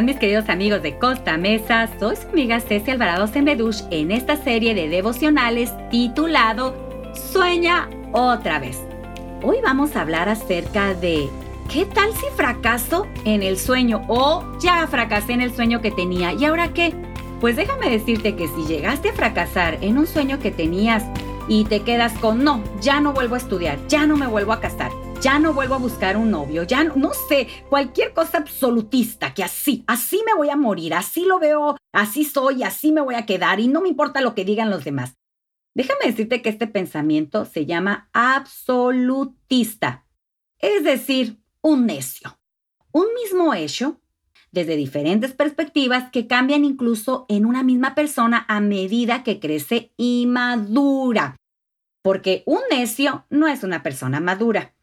mis queridos amigos de Costa Mesa? Soy su amiga Ceci Alvarado Sembedush en esta serie de devocionales titulado Sueña otra vez. Hoy vamos a hablar acerca de ¿qué tal si fracaso en el sueño o ya fracasé en el sueño que tenía y ahora qué? Pues déjame decirte que si llegaste a fracasar en un sueño que tenías y te quedas con no, ya no vuelvo a estudiar, ya no me vuelvo a casar, ya no vuelvo a buscar un novio, ya no, no sé, cualquier cosa absolutista, que así, así me voy a morir, así lo veo, así soy, así me voy a quedar y no me importa lo que digan los demás. Déjame decirte que este pensamiento se llama absolutista, es decir, un necio. Un mismo hecho, desde diferentes perspectivas que cambian incluso en una misma persona a medida que crece y madura. Porque un necio no es una persona madura.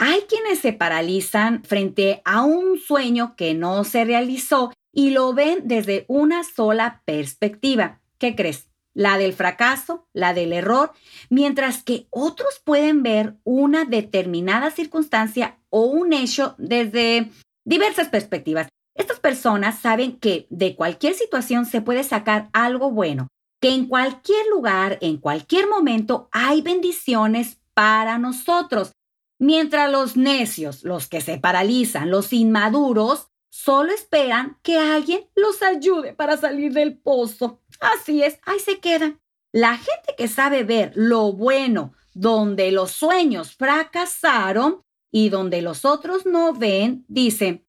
Hay quienes se paralizan frente a un sueño que no se realizó y lo ven desde una sola perspectiva. ¿Qué crees? La del fracaso, la del error, mientras que otros pueden ver una determinada circunstancia o un hecho desde diversas perspectivas. Estas personas saben que de cualquier situación se puede sacar algo bueno, que en cualquier lugar, en cualquier momento, hay bendiciones para nosotros. Mientras los necios, los que se paralizan, los inmaduros, solo esperan que alguien los ayude para salir del pozo. Así es, ahí se quedan. La gente que sabe ver lo bueno donde los sueños fracasaron y donde los otros no ven, dice,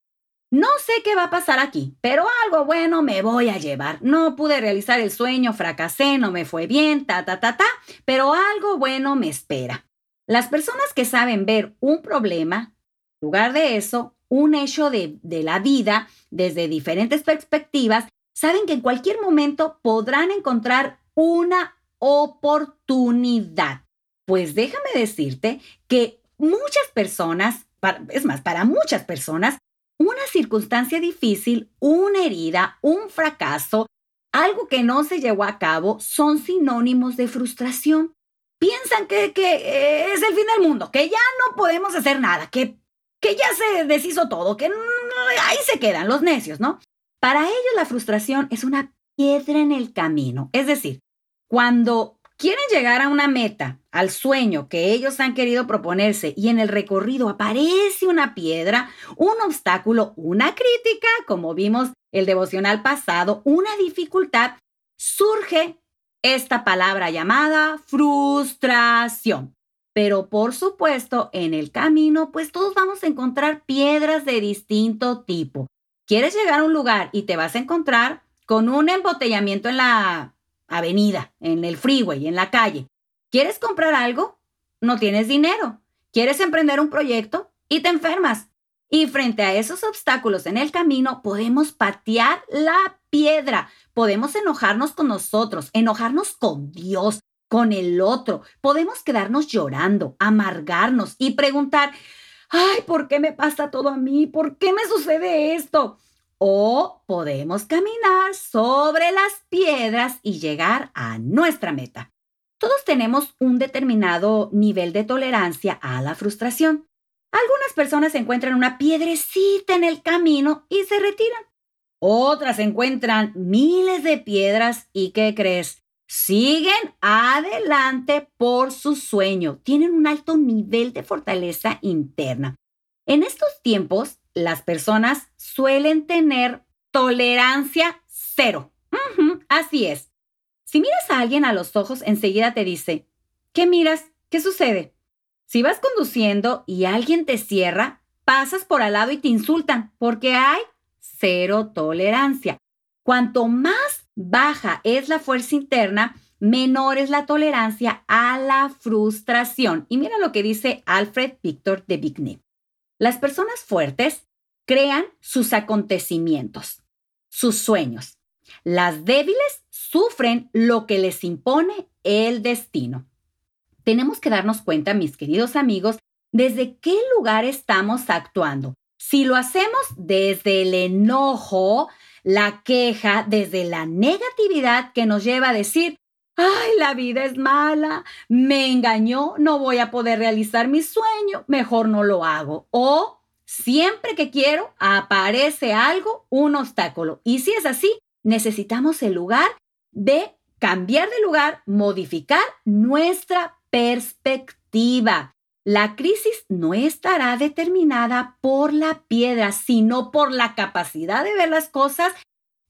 no sé qué va a pasar aquí, pero algo bueno me voy a llevar. No pude realizar el sueño, fracasé, no me fue bien, ta, ta, ta, ta, pero algo bueno me espera. Las personas que saben ver un problema, en lugar de eso, un hecho de, de la vida desde diferentes perspectivas, saben que en cualquier momento podrán encontrar una oportunidad. Pues déjame decirte que muchas personas, es más, para muchas personas, una circunstancia difícil, una herida, un fracaso, algo que no se llevó a cabo, son sinónimos de frustración piensan que, que eh, es el fin del mundo, que ya no podemos hacer nada, que, que ya se deshizo todo, que ahí se quedan los necios, ¿no? Para ellos la frustración es una piedra en el camino. Es decir, cuando quieren llegar a una meta, al sueño que ellos han querido proponerse y en el recorrido aparece una piedra, un obstáculo, una crítica, como vimos el devocional pasado, una dificultad, surge esta palabra llamada frustración. Pero por supuesto, en el camino, pues todos vamos a encontrar piedras de distinto tipo. Quieres llegar a un lugar y te vas a encontrar con un embotellamiento en la avenida, en el freeway, en la calle. ¿Quieres comprar algo? No tienes dinero. ¿Quieres emprender un proyecto? Y te enfermas. Y frente a esos obstáculos en el camino, podemos patear la piedra, podemos enojarnos con nosotros, enojarnos con Dios, con el otro, podemos quedarnos llorando, amargarnos y preguntar, ay, ¿por qué me pasa todo a mí? ¿Por qué me sucede esto? O podemos caminar sobre las piedras y llegar a nuestra meta. Todos tenemos un determinado nivel de tolerancia a la frustración. Algunas personas encuentran una piedrecita en el camino y se retiran. Otras encuentran miles de piedras y ¿qué crees? Siguen adelante por su sueño. Tienen un alto nivel de fortaleza interna. En estos tiempos, las personas suelen tener tolerancia cero. así es. Si miras a alguien a los ojos, enseguida te dice, ¿qué miras? ¿Qué sucede? Si vas conduciendo y alguien te cierra, pasas por al lado y te insultan porque hay cero tolerancia. Cuanto más baja es la fuerza interna, menor es la tolerancia a la frustración. Y mira lo que dice Alfred Victor de Bigny. Las personas fuertes crean sus acontecimientos, sus sueños. Las débiles sufren lo que les impone el destino tenemos que darnos cuenta, mis queridos amigos, desde qué lugar estamos actuando. Si lo hacemos desde el enojo, la queja, desde la negatividad que nos lleva a decir, ay, la vida es mala, me engañó, no voy a poder realizar mi sueño, mejor no lo hago. O Siempre que quiero, aparece algo, un obstáculo. Y si es así, necesitamos el lugar de cambiar de lugar, modificar nuestra perspectiva. La crisis no estará determinada por la piedra, sino por la capacidad de ver las cosas,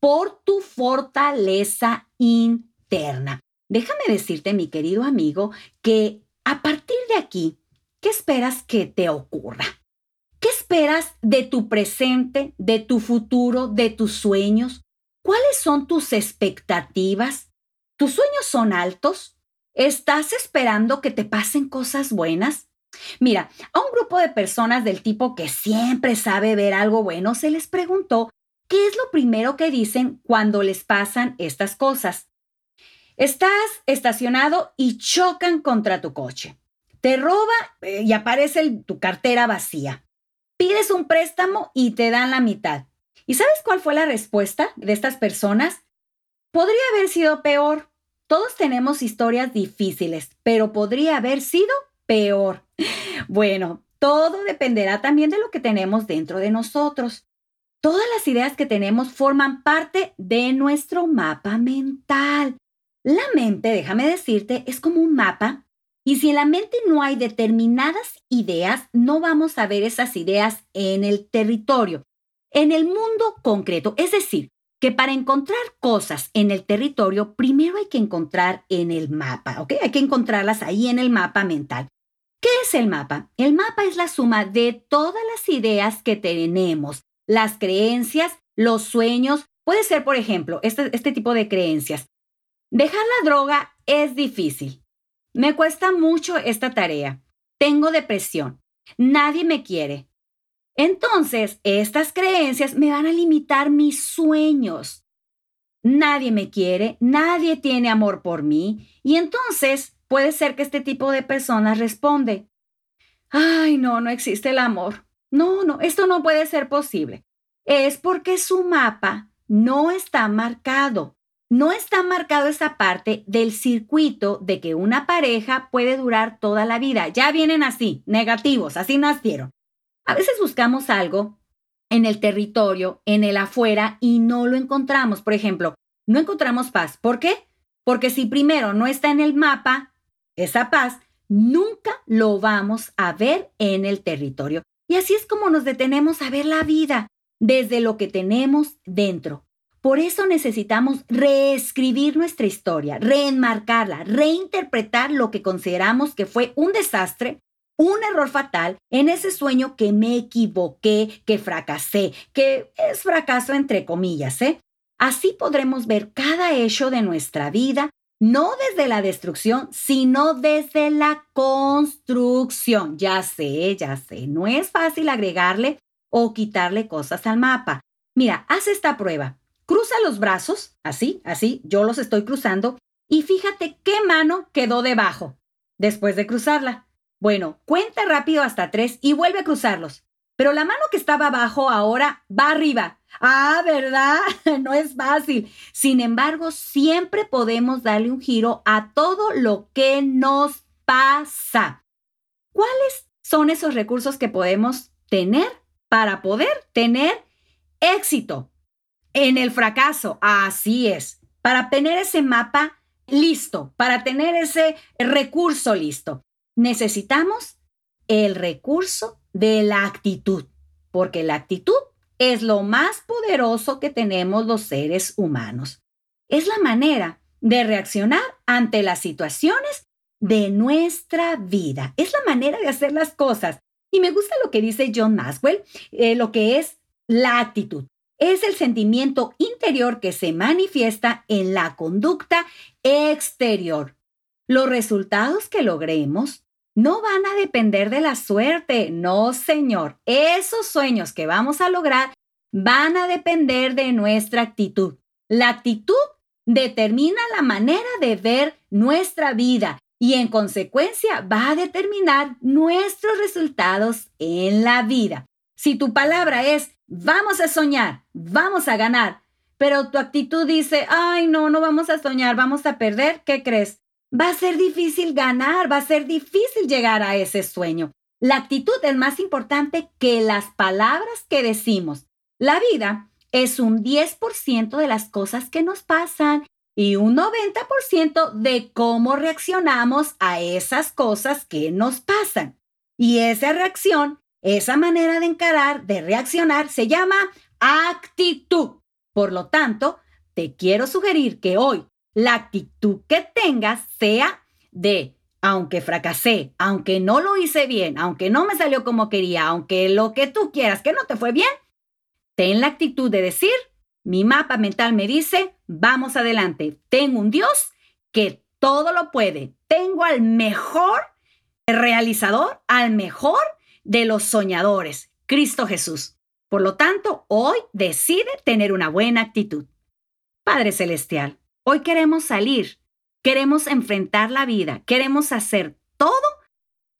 por tu fortaleza interna. Déjame decirte, mi querido amigo, que a partir de aquí, ¿qué esperas que te ocurra? ¿Qué esperas de tu presente, de tu futuro, de tus sueños? ¿Cuáles son tus expectativas? ¿Tus sueños son altos? ¿Estás esperando que te pasen cosas buenas? Mira, a un grupo de personas del tipo que siempre sabe ver algo bueno se les preguntó qué es lo primero que dicen cuando les pasan estas cosas. Estás estacionado y chocan contra tu coche. Te roba eh, y aparece tu cartera vacía pides un préstamo y te dan la mitad. ¿Y sabes cuál fue la respuesta de estas personas? Podría haber sido peor. Todos tenemos historias difíciles, pero podría haber sido peor. Bueno, todo dependerá también de lo que tenemos dentro de nosotros. Todas las ideas que tenemos forman parte de nuestro mapa mental. La mente, déjame decirte, es como un mapa y si en la mente no hay determinadas ideas, no vamos a ver esas ideas en el territorio, en el mundo concreto. Es decir, que para encontrar cosas en el territorio, primero hay que encontrar en el mapa, ¿ok? Hay que encontrarlas ahí en el mapa mental. ¿Qué es el mapa? El mapa es la suma de todas las ideas que tenemos, las creencias, los sueños. Puede ser, por ejemplo, este, este tipo de creencias. Dejar la droga es difícil. Me cuesta mucho esta tarea. Tengo depresión. Nadie me quiere. Entonces, estas creencias me van a limitar mis sueños. Nadie me quiere, nadie tiene amor por mí. Y entonces puede ser que este tipo de personas responde, ay, no, no existe el amor. No, no, esto no puede ser posible. Es porque su mapa no está marcado no está marcado esa parte del circuito de que una pareja puede durar toda la vida. Ya vienen así, negativos, así nacieron. A veces buscamos algo en el territorio, en el afuera, y no lo encontramos. Por ejemplo, no encontramos paz. ¿Por qué? Porque si primero no está en el mapa, esa paz, nunca lo vamos a ver en el territorio. Y así es como nos detenemos a ver la vida desde lo que tenemos dentro. Por eso necesitamos reescribir nuestra historia, reenmarcarla, reinterpretar lo que consideramos que fue un desastre, un error fatal en ese sueño que me equivoqué, que fracasé, que es fracaso entre comillas, ¿eh? Así podremos ver cada hecho de nuestra vida, no desde la destrucción, sino desde la construcción. Ya sé, ya sé, no es fácil agregarle o quitarle cosas al mapa. Mira, haz esta prueba. Cruza los brazos, así, así, yo los estoy cruzando, y fíjate qué mano quedó debajo después de cruzarla. Bueno, cuenta rápido hasta tres y vuelve a cruzarlos. Pero la mano que estaba abajo ahora va arriba. Ah, ¿verdad? No es fácil. Sin embargo, siempre podemos darle un giro a todo lo que nos pasa. ¿Cuáles son esos recursos que podemos tener para poder tener éxito? en el fracaso. Así es. Para tener ese mapa listo, para tener ese recurso listo, necesitamos el recurso de la actitud, porque la actitud es lo más poderoso que tenemos los seres humanos. Es la manera de reaccionar ante las situaciones de nuestra vida. Es la manera de hacer las cosas. Y me gusta lo que dice John Maxwell, eh, lo que es la actitud es el sentimiento interior que se manifiesta en la conducta exterior. Los resultados que logremos no van a depender de la suerte, no señor. Esos sueños que vamos a lograr van a depender de nuestra actitud. La actitud determina la manera de ver nuestra vida y en consecuencia va a determinar nuestros resultados en la vida. Si tu palabra es vamos a soñar, vamos a ganar, pero tu actitud dice, ay, no, no vamos a soñar, vamos a perder, ¿qué crees? Va a ser difícil ganar, va a ser difícil llegar a ese sueño. La actitud es más importante que las palabras que decimos. La vida es un 10% de las cosas que nos pasan y un 90% de cómo reaccionamos a esas cosas que nos pasan. Y esa reacción, esa manera de encarar, de reaccionar, se llama actitud. Por lo tanto, te quiero sugerir que hoy la actitud que tengas sea de, aunque fracasé, aunque no lo hice bien, aunque no me salió como quería, aunque lo que tú quieras que no te fue bien, ten la actitud de decir, mi mapa mental me dice, vamos adelante, tengo un Dios que todo lo puede, tengo al mejor realizador, al mejor de los soñadores, Cristo Jesús. Por lo tanto, hoy decide tener una buena actitud. Padre Celestial, hoy queremos salir, queremos enfrentar la vida, queremos hacer todo,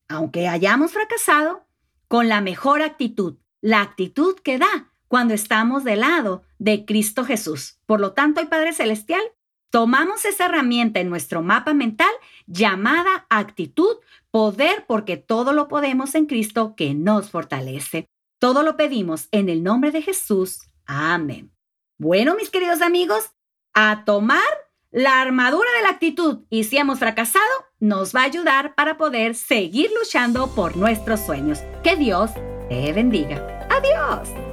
aunque hayamos fracasado, con la mejor actitud, la actitud que da cuando estamos del lado de Cristo Jesús. Por lo tanto, hoy Padre Celestial, tomamos esa herramienta en nuestro mapa mental llamada actitud, poder, porque todo lo podemos en Cristo que nos fortalece. Todo lo pedimos en el nombre de Jesús. Amén. Bueno, mis queridos amigos, a tomar la armadura de la actitud y si hemos fracasado, nos va a ayudar para poder seguir luchando por nuestros sueños. Que Dios te bendiga. Adiós.